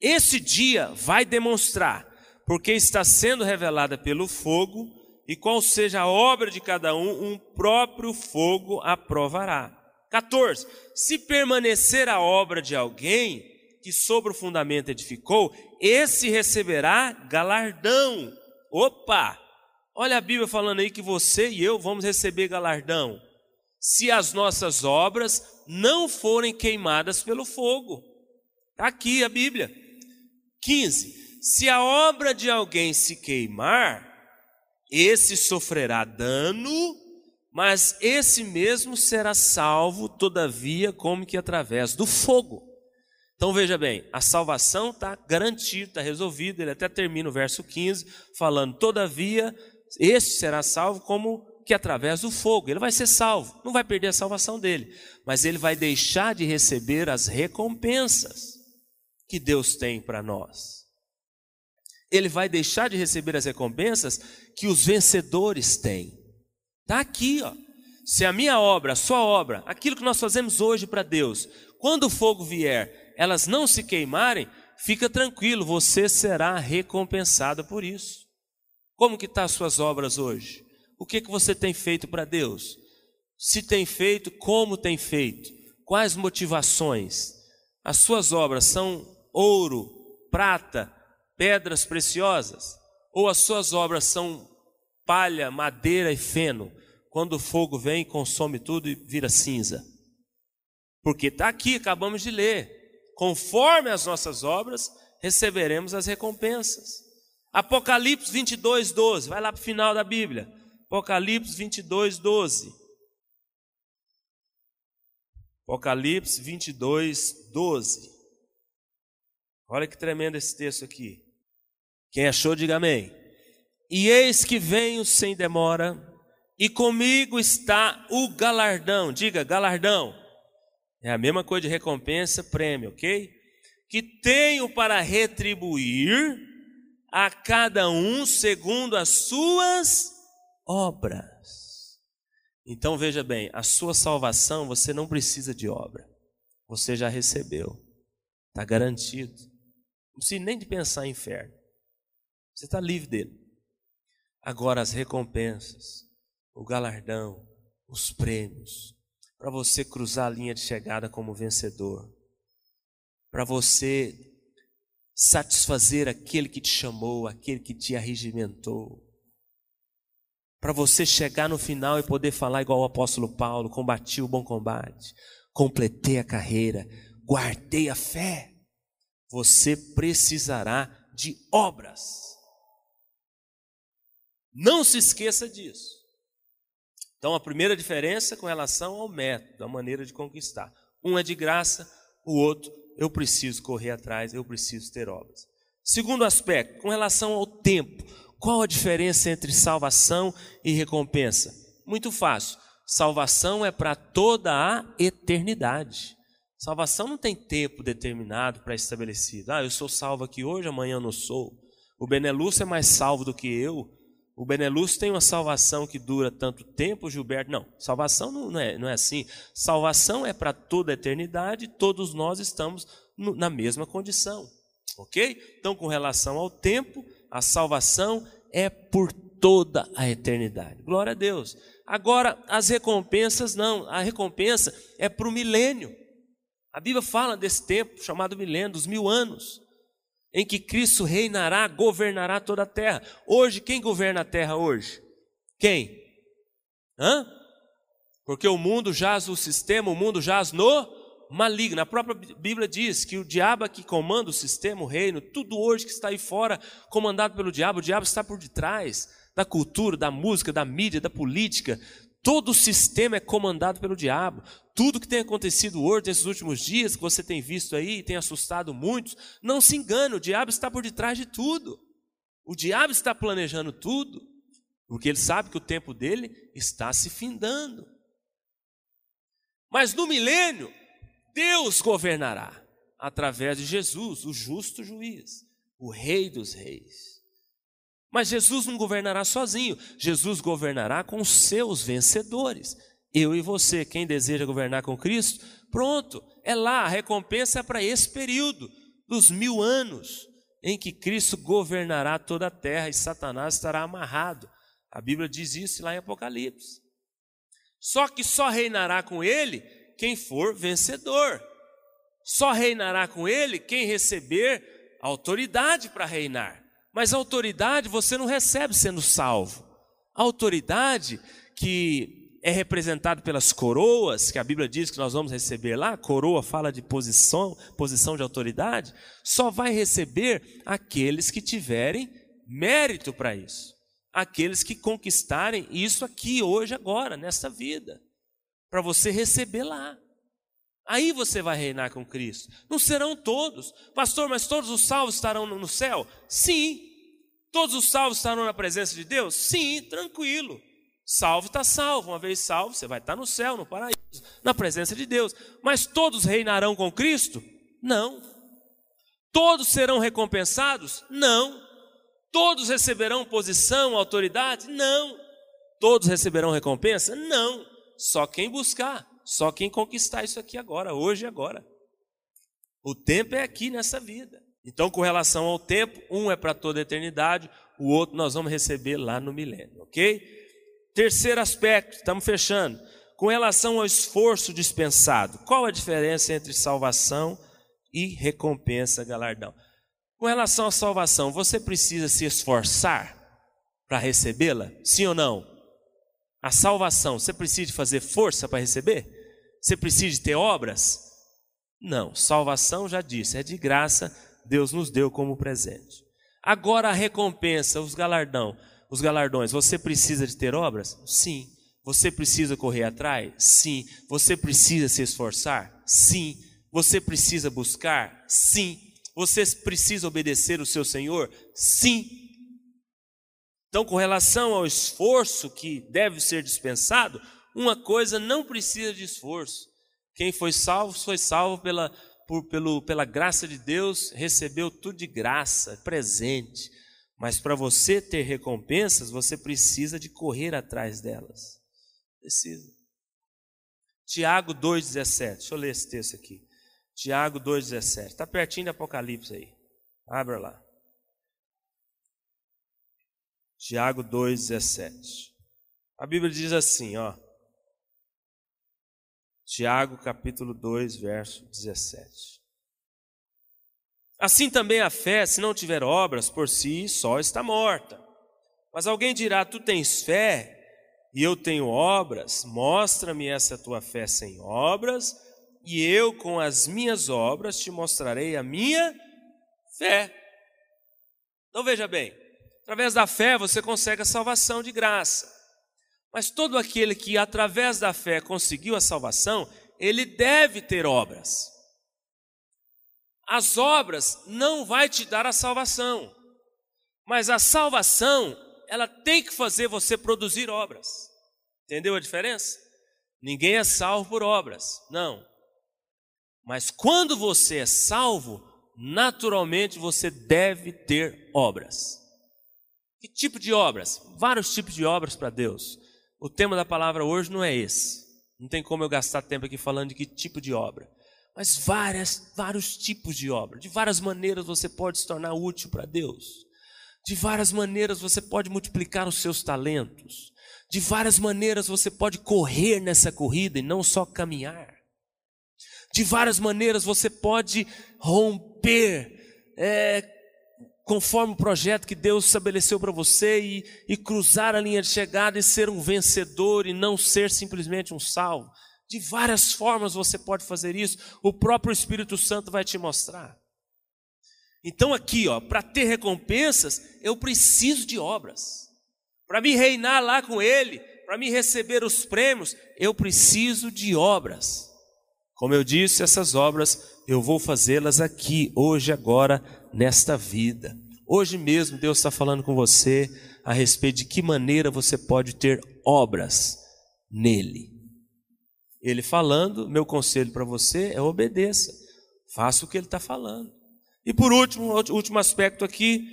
esse dia vai demonstrar porque está sendo revelada pelo fogo, e qual seja a obra de cada um, um próprio fogo aprovará. 14. Se permanecer a obra de alguém que sobre o fundamento edificou, esse receberá galardão. Opa! Olha a Bíblia falando aí que você e eu vamos receber galardão. Se as nossas obras não forem queimadas pelo fogo. Está aqui a Bíblia. 15 se a obra de alguém se queimar, esse sofrerá dano, mas esse mesmo será salvo, todavia, como que através do fogo. Então veja bem, a salvação está garantida, está resolvida. Ele até termina o verso 15, falando: todavia, este será salvo como que através do fogo. Ele vai ser salvo, não vai perder a salvação dele, mas ele vai deixar de receber as recompensas que Deus tem para nós ele vai deixar de receber as recompensas que os vencedores têm. Está aqui, ó. Se a minha obra, a sua obra, aquilo que nós fazemos hoje para Deus, quando o fogo vier, elas não se queimarem, fica tranquilo, você será recompensado por isso. Como que estão tá as suas obras hoje? O que, que você tem feito para Deus? Se tem feito, como tem feito? Quais motivações? As suas obras são ouro, prata, pedras preciosas? Ou as suas obras são palha, madeira e feno? Quando o fogo vem, consome tudo e vira cinza. Porque está aqui, acabamos de ler. Conforme as nossas obras, receberemos as recompensas. Apocalipse 22, 12. Vai lá para o final da Bíblia. Apocalipse 22, 12. Apocalipse 22, 12. Olha que tremendo esse texto aqui. Quem achou, diga amém. E eis que venho sem demora, e comigo está o galardão. Diga, galardão. É a mesma coisa de recompensa, prêmio, ok? Que tenho para retribuir a cada um segundo as suas obras. Então veja bem, a sua salvação você não precisa de obra, você já recebeu, está garantido. Não precisa nem de pensar em inferno, você está livre dele. Agora as recompensas, o galardão, os prêmios, para você cruzar a linha de chegada como vencedor, para você satisfazer aquele que te chamou, aquele que te arregimentou, para você chegar no final e poder falar igual o apóstolo Paulo: combati o bom combate, completei a carreira, guardei a fé. Você precisará de obras. Não se esqueça disso. Então, a primeira diferença com relação ao método, a maneira de conquistar. Um é de graça, o outro eu preciso correr atrás, eu preciso ter obras. Segundo aspecto, com relação ao tempo. Qual a diferença entre salvação e recompensa? Muito fácil. Salvação é para toda a eternidade. Salvação não tem tempo determinado para estabelecido. Ah, eu sou salvo aqui hoje, amanhã eu não sou. O Benelux é mais salvo do que eu. O Benelux tem uma salvação que dura tanto tempo, Gilberto. Não, salvação não é, não é assim. Salvação é para toda a eternidade, todos nós estamos no, na mesma condição. Ok? Então, com relação ao tempo, a salvação é por toda a eternidade. Glória a Deus. Agora, as recompensas não. A recompensa é para o milênio. A Bíblia fala desse tempo chamado milênio, dos mil anos em que Cristo reinará, governará toda a terra. Hoje, quem governa a terra hoje? Quem? Hã? Porque o mundo jaz o sistema, o mundo jaz no maligno. A própria Bíblia diz que o diabo é que comanda o sistema, o reino, tudo hoje que está aí fora, comandado pelo diabo, o diabo está por detrás da cultura, da música, da mídia, da política. Todo o sistema é comandado pelo diabo. Tudo que tem acontecido hoje, nesses últimos dias, que você tem visto aí e tem assustado muitos, não se engane, o diabo está por detrás de tudo. O diabo está planejando tudo, porque ele sabe que o tempo dele está se findando. Mas no milênio, Deus governará através de Jesus, o justo juiz, o rei dos reis. Mas Jesus não governará sozinho, Jesus governará com seus vencedores. Eu e você, quem deseja governar com Cristo, pronto, é lá, a recompensa é para esse período, dos mil anos, em que Cristo governará toda a terra e Satanás estará amarrado. A Bíblia diz isso lá em Apocalipse. Só que só reinará com ele quem for vencedor. Só reinará com ele quem receber autoridade para reinar. Mas autoridade você não recebe sendo salvo. A autoridade que é representado pelas coroas, que a Bíblia diz que nós vamos receber lá, coroa fala de posição, posição de autoridade, só vai receber aqueles que tiverem mérito para isso. Aqueles que conquistarem isso aqui, hoje, agora, nesta vida. Para você receber lá. Aí você vai reinar com Cristo. Não serão todos. Pastor, mas todos os salvos estarão no céu? Sim. Todos os salvos estarão na presença de Deus? Sim, tranquilo. Salvo está salvo. Uma vez salvo, você vai estar no céu, no paraíso, na presença de Deus. Mas todos reinarão com Cristo? Não. Todos serão recompensados? Não. Todos receberão posição, autoridade? Não. Todos receberão recompensa? Não. Só quem buscar. Só quem conquistar isso aqui agora, hoje e agora. O tempo é aqui nessa vida. Então, com relação ao tempo, um é para toda a eternidade, o outro nós vamos receber lá no milênio, ok? Terceiro aspecto, estamos fechando. Com relação ao esforço dispensado, qual a diferença entre salvação e recompensa, galardão? Com relação à salvação, você precisa se esforçar para recebê-la? Sim ou não? A salvação, você precisa fazer força para receber? Você precisa ter obras? Não, salvação já disse, é de graça, Deus nos deu como presente. Agora a recompensa, os galardão, os galardões, você precisa de ter obras? Sim, Você precisa correr atrás? Sim. Você precisa se esforçar? Sim. Você precisa buscar? Sim. Você precisa obedecer o seu Senhor? Sim. Então, com relação ao esforço que deve ser dispensado, uma coisa não precisa de esforço. Quem foi salvo, foi salvo pela, por, pelo, pela graça de Deus, recebeu tudo de graça, presente. Mas para você ter recompensas, você precisa de correr atrás delas. Precisa. Tiago 2,17. Deixa eu ler esse texto aqui. Tiago 2,17. Está pertinho do Apocalipse aí. Abra lá. Tiago 2,17. A Bíblia diz assim, ó. Tiago capítulo 2, verso 17. Assim também a fé, se não tiver obras, por si só está morta. Mas alguém dirá: Tu tens fé e eu tenho obras, mostra-me essa tua fé sem obras, e eu com as minhas obras te mostrarei a minha fé. Então veja bem, através da fé você consegue a salvação de graça. Mas todo aquele que através da fé conseguiu a salvação, ele deve ter obras. As obras não vai te dar a salvação, mas a salvação, ela tem que fazer você produzir obras. Entendeu a diferença? Ninguém é salvo por obras, não. Mas quando você é salvo, naturalmente você deve ter obras. Que tipo de obras? Vários tipos de obras para Deus. O tema da palavra hoje não é esse. Não tem como eu gastar tempo aqui falando de que tipo de obra. Mas várias, vários tipos de obra. De várias maneiras você pode se tornar útil para Deus. De várias maneiras você pode multiplicar os seus talentos. De várias maneiras você pode correr nessa corrida e não só caminhar. De várias maneiras você pode romper é, conforme o projeto que Deus estabeleceu para você e, e cruzar a linha de chegada e ser um vencedor e não ser simplesmente um salvo. De várias formas você pode fazer isso, o próprio Espírito Santo vai te mostrar. Então, aqui, ó, para ter recompensas, eu preciso de obras. Para me reinar lá com Ele, para me receber os prêmios, eu preciso de obras. Como eu disse, essas obras eu vou fazê-las aqui, hoje, agora, nesta vida. Hoje mesmo Deus está falando com você a respeito de que maneira você pode ter obras nele. Ele falando, meu conselho para você é obedeça, faça o que ele está falando. E por último, último aspecto aqui,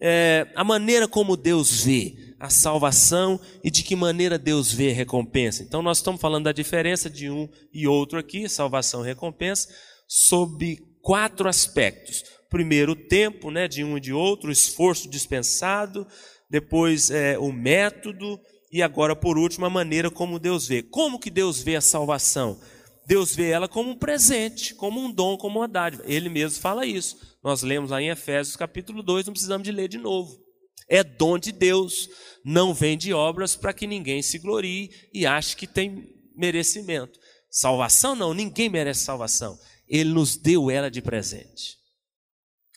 é a maneira como Deus vê a salvação e de que maneira Deus vê a recompensa. Então nós estamos falando da diferença de um e outro aqui, salvação e recompensa, sob quatro aspectos. Primeiro, o tempo né, de um e de outro, o esforço dispensado, depois é, o método, e agora, por último, a maneira como Deus vê. Como que Deus vê a salvação? Deus vê ela como um presente, como um dom, como uma dádiva. Ele mesmo fala isso. Nós lemos aí em Efésios capítulo 2, não precisamos de ler de novo. É dom de Deus, não vem de obras para que ninguém se glorie e ache que tem merecimento. Salvação não, ninguém merece salvação. Ele nos deu ela de presente.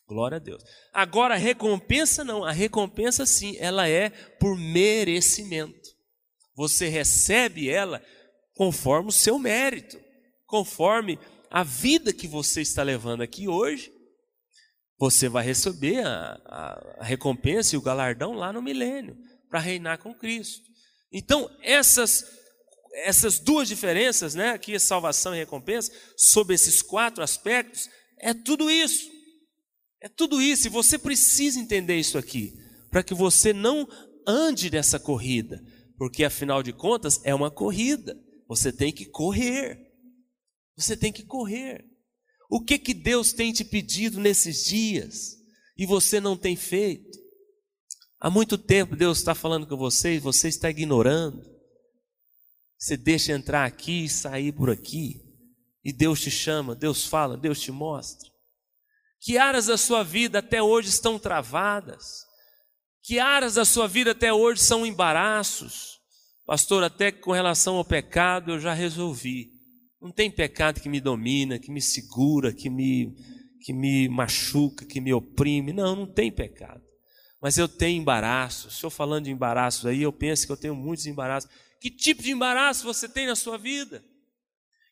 Glória a Deus. Agora, a recompensa não, a recompensa sim, ela é por merecimento. Você recebe ela conforme o seu mérito, conforme a vida que você está levando aqui hoje. Você vai receber a, a, recompensa e o galardão lá no milênio, para reinar com Cristo. Então, essas essas duas diferenças, né, aqui salvação e recompensa, sobre esses quatro aspectos, é tudo isso. É tudo isso, e você precisa entender isso aqui, para que você não ande nessa corrida, porque afinal de contas é uma corrida. Você tem que correr. Você tem que correr. O que que Deus tem te pedido nesses dias e você não tem feito? Há muito tempo Deus está falando com você e você está ignorando. Você deixa entrar aqui e sair por aqui. E Deus te chama, Deus fala, Deus te mostra. Que áreas da sua vida até hoje estão travadas? Que áreas da sua vida até hoje são embaraços? Pastor, até com relação ao pecado eu já resolvi. Não tem pecado que me domina, que me segura, que me, que me machuca, que me oprime. Não, não tem pecado. Mas eu tenho embaraços. Se eu falando de embaraços aí, eu penso que eu tenho muitos embaraços Que tipo de embaraço você tem na sua vida?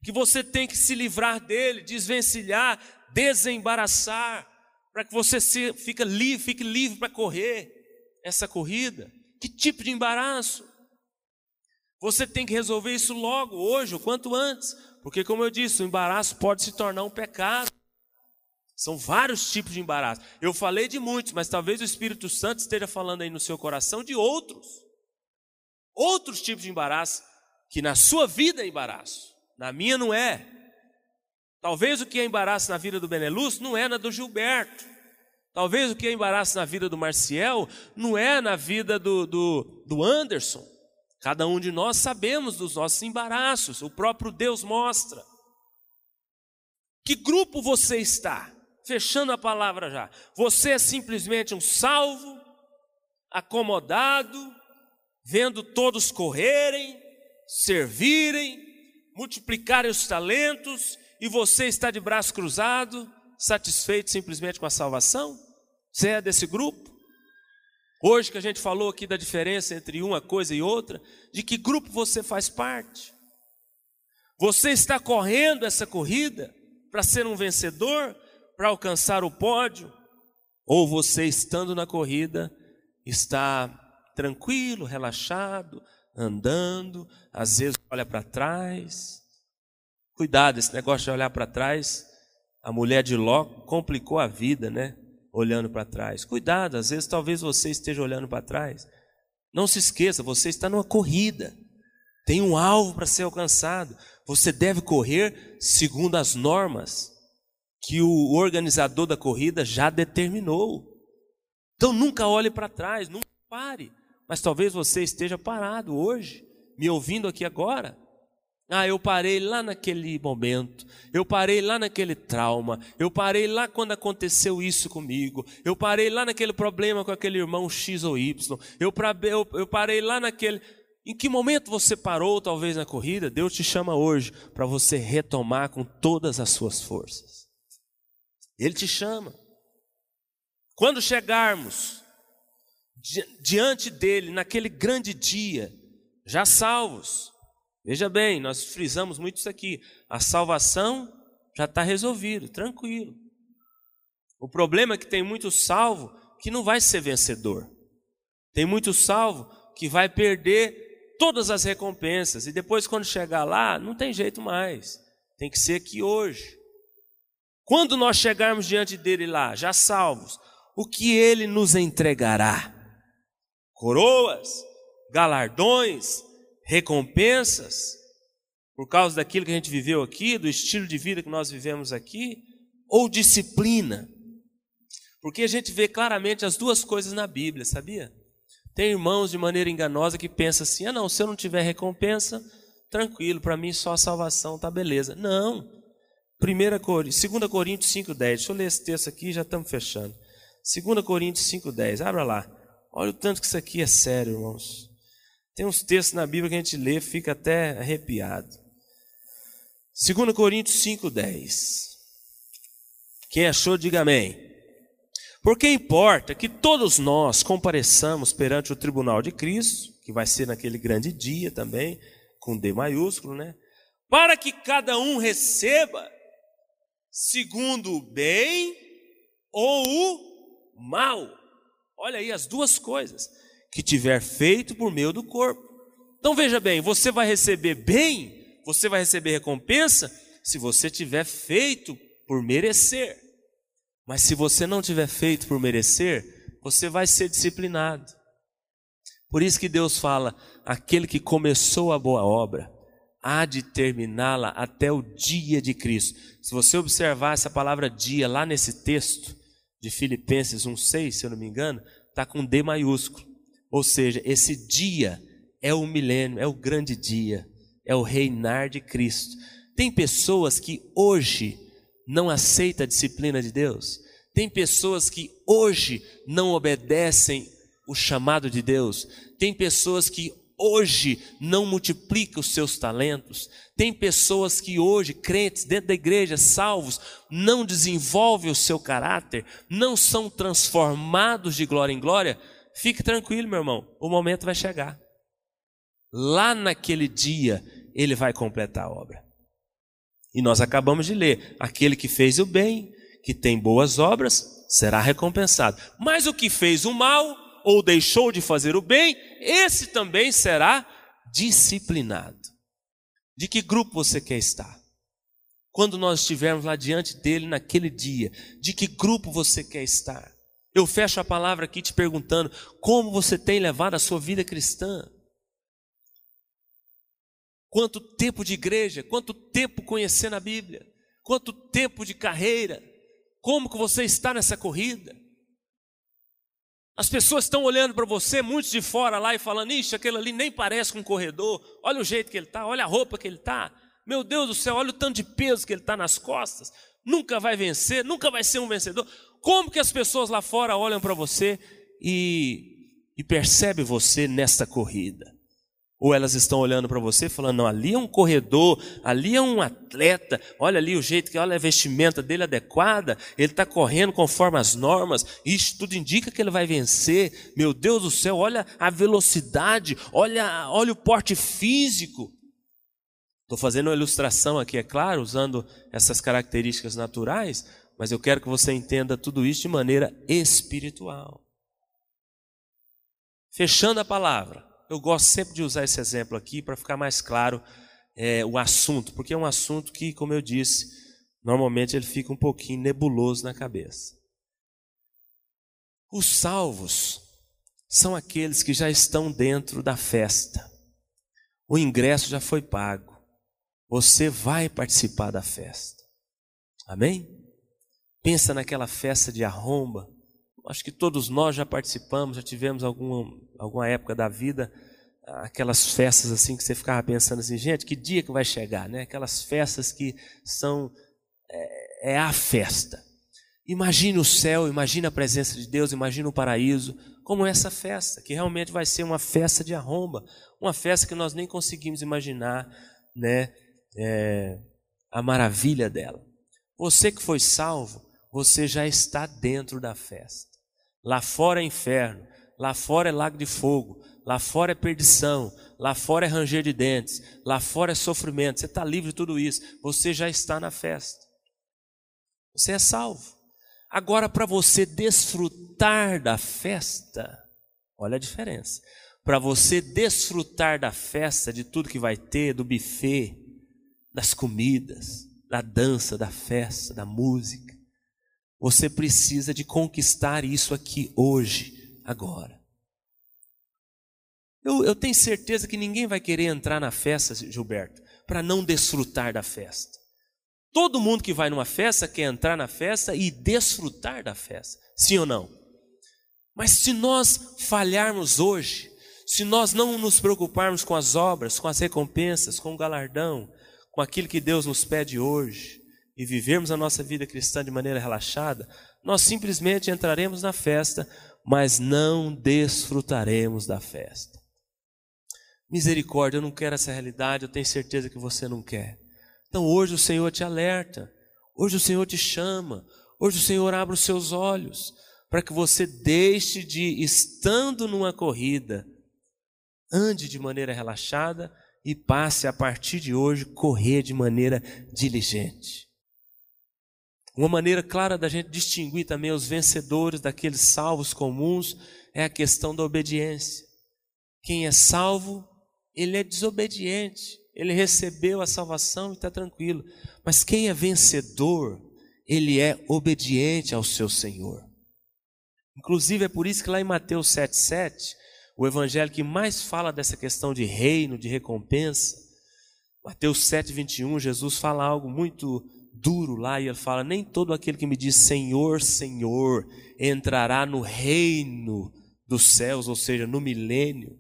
Que você tem que se livrar dele, desvencilhar, desembaraçar, para que você se, livre, fique livre para correr essa corrida. Que tipo de embaraço? Você tem que resolver isso logo, hoje, o quanto antes, porque, como eu disse, o embaraço pode se tornar um pecado. São vários tipos de embaraço. Eu falei de muitos, mas talvez o Espírito Santo esteja falando aí no seu coração de outros. Outros tipos de embaraço que na sua vida é embaraço, na minha não é. Talvez o que é embaraço na vida do Benelux não é na do Gilberto. Talvez o que é embaraço na vida do Marciel não é na vida do, do, do Anderson. Cada um de nós sabemos dos nossos embaraços, o próprio Deus mostra. Que grupo você está? Fechando a palavra já. Você é simplesmente um salvo, acomodado, vendo todos correrem, servirem, multiplicarem os talentos, e você está de braço cruzado, satisfeito simplesmente com a salvação? Você é desse grupo? Hoje que a gente falou aqui da diferença entre uma coisa e outra, de que grupo você faz parte? Você está correndo essa corrida para ser um vencedor, para alcançar o pódio? Ou você, estando na corrida, está tranquilo, relaxado, andando, às vezes olha para trás? Cuidado, esse negócio de olhar para trás, a mulher de Ló complicou a vida, né? Olhando para trás. Cuidado, às vezes talvez você esteja olhando para trás. Não se esqueça, você está numa corrida. Tem um alvo para ser alcançado. Você deve correr segundo as normas que o organizador da corrida já determinou. Então nunca olhe para trás, nunca pare. Mas talvez você esteja parado hoje, me ouvindo aqui agora. Ah, eu parei lá naquele momento, eu parei lá naquele trauma, eu parei lá quando aconteceu isso comigo, eu parei lá naquele problema com aquele irmão X ou Y, eu, eu, eu parei lá naquele. Em que momento você parou, talvez na corrida? Deus te chama hoje para você retomar com todas as suas forças. Ele te chama. Quando chegarmos diante dele, naquele grande dia, já salvos, Veja bem, nós frisamos muito isso aqui. A salvação já está resolvido, tranquilo. O problema é que tem muito salvo que não vai ser vencedor. Tem muito salvo que vai perder todas as recompensas. E depois, quando chegar lá, não tem jeito mais. Tem que ser aqui hoje. Quando nós chegarmos diante dele lá, já salvos, o que ele nos entregará? Coroas, galardões, recompensas por causa daquilo que a gente viveu aqui, do estilo de vida que nós vivemos aqui, ou disciplina? Porque a gente vê claramente as duas coisas na Bíblia, sabia? Tem irmãos de maneira enganosa que pensam assim: ah, não, se eu não tiver recompensa, tranquilo, para mim só a salvação tá beleza. Não. 1 Coríntios, 2 Coríntios 5,10. Deixa eu ler esse texto aqui já estamos fechando. 2 Coríntios 5,10. Abra lá. Olha o tanto que isso aqui é sério, irmãos. Tem uns textos na Bíblia que a gente lê, fica até arrepiado. 2 Coríntios 5,10. Quem achou, diga amém. Porque importa que todos nós compareçamos perante o tribunal de Cristo, que vai ser naquele grande dia também, com D maiúsculo, né? Para que cada um receba segundo o bem ou o mal. Olha aí as duas coisas que tiver feito por meio do corpo. Então veja bem, você vai receber bem, você vai receber recompensa se você tiver feito por merecer. Mas se você não tiver feito por merecer, você vai ser disciplinado. Por isso que Deus fala: aquele que começou a boa obra, há de terminá-la até o dia de Cristo. Se você observar essa palavra dia lá nesse texto de Filipenses 1,6, se eu não me engano, está com D maiúsculo. Ou seja, esse dia é o milênio, é o grande dia, é o reinar de Cristo. Tem pessoas que hoje não aceitam a disciplina de Deus. Tem pessoas que hoje não obedecem o chamado de Deus. Tem pessoas que hoje não multiplicam os seus talentos. Tem pessoas que hoje, crentes dentro da igreja, salvos, não desenvolvem o seu caráter, não são transformados de glória em glória Fique tranquilo, meu irmão, o momento vai chegar. lá naquele dia ele vai completar a obra. E nós acabamos de ler: aquele que fez o bem, que tem boas obras, será recompensado. Mas o que fez o mal ou deixou de fazer o bem, esse também será disciplinado. De que grupo você quer estar? Quando nós estivermos lá diante dele naquele dia, de que grupo você quer estar? Eu fecho a palavra aqui te perguntando como você tem levado a sua vida cristã. Quanto tempo de igreja, quanto tempo conhecendo a Bíblia, quanto tempo de carreira, como que você está nessa corrida? As pessoas estão olhando para você, muitos de fora lá e falando, ixi, aquele ali nem parece com um corredor, olha o jeito que ele está, olha a roupa que ele está. Meu Deus do céu, olha o tanto de peso que ele está nas costas. Nunca vai vencer, nunca vai ser um vencedor. Como que as pessoas lá fora olham para você e, e percebem você nesta corrida? Ou elas estão olhando para você falando, não, ali é um corredor, ali é um atleta, olha ali o jeito que, olha a vestimenta dele adequada, ele está correndo conforme as normas, isso tudo indica que ele vai vencer. Meu Deus do céu, olha a velocidade, olha, olha o porte físico. Estou fazendo uma ilustração aqui, é claro, usando essas características naturais, mas eu quero que você entenda tudo isso de maneira espiritual. Fechando a palavra eu gosto sempre de usar esse exemplo aqui para ficar mais claro é, o assunto, porque é um assunto que, como eu disse, normalmente ele fica um pouquinho nebuloso na cabeça. Os salvos são aqueles que já estão dentro da festa. O ingresso já foi pago. Você vai participar da festa. Amém? Pensa naquela festa de arromba acho que todos nós já participamos, já tivemos alguma, alguma época da vida, aquelas festas assim que você ficava pensando assim, gente, que dia que vai chegar, né? Aquelas festas que são é, é a festa. Imagine o céu, imagine a presença de Deus, imagine o paraíso, como essa festa, que realmente vai ser uma festa de arromba, uma festa que nós nem conseguimos imaginar, né? É, a maravilha dela. Você que foi salvo, você já está dentro da festa. Lá fora é inferno, lá fora é lago de fogo, lá fora é perdição, lá fora é ranger de dentes, lá fora é sofrimento. Você está livre de tudo isso, você já está na festa. Você é salvo. Agora, para você desfrutar da festa, olha a diferença. Para você desfrutar da festa, de tudo que vai ter, do buffet, das comidas, da dança, da festa, da música, você precisa de conquistar isso aqui hoje, agora. Eu, eu tenho certeza que ninguém vai querer entrar na festa, Gilberto, para não desfrutar da festa. Todo mundo que vai numa festa quer entrar na festa e desfrutar da festa, sim ou não? Mas se nós falharmos hoje, se nós não nos preocuparmos com as obras, com as recompensas, com o galardão, com aquilo que Deus nos pede hoje, e vivermos a nossa vida cristã de maneira relaxada, nós simplesmente entraremos na festa, mas não desfrutaremos da festa. Misericórdia, eu não quero essa realidade, eu tenho certeza que você não quer. Então hoje o Senhor te alerta, hoje o Senhor te chama, hoje o Senhor abre os seus olhos, para que você deixe de, estando numa corrida, ande de maneira relaxada e passe a partir de hoje correr de maneira diligente. Uma maneira clara da gente distinguir também os vencedores daqueles salvos comuns é a questão da obediência. Quem é salvo, ele é desobediente, ele recebeu a salvação e está tranquilo. Mas quem é vencedor, ele é obediente ao seu Senhor. Inclusive é por isso que lá em Mateus 7,7, o evangelho que mais fala dessa questão de reino, de recompensa, Mateus 7,21, Jesus fala algo muito duro lá e ele fala: Nem todo aquele que me diz Senhor, Senhor entrará no reino dos céus, ou seja, no milênio.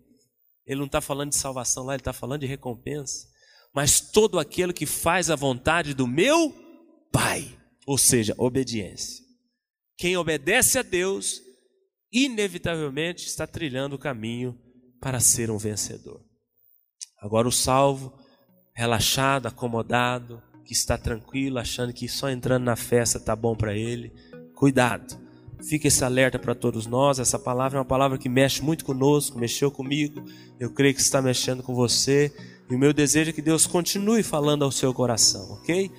Ele não está falando de salvação lá, ele está falando de recompensa. Mas todo aquele que faz a vontade do meu Pai, ou seja, obediência. Quem obedece a Deus, inevitavelmente está trilhando o caminho para ser um vencedor. Agora, o salvo, relaxado, acomodado, que está tranquilo, achando que só entrando na festa tá bom para ele. Cuidado, Fique esse alerta para todos nós. Essa palavra é uma palavra que mexe muito conosco, mexeu comigo. Eu creio que está mexendo com você. E o meu desejo é que Deus continue falando ao seu coração, ok?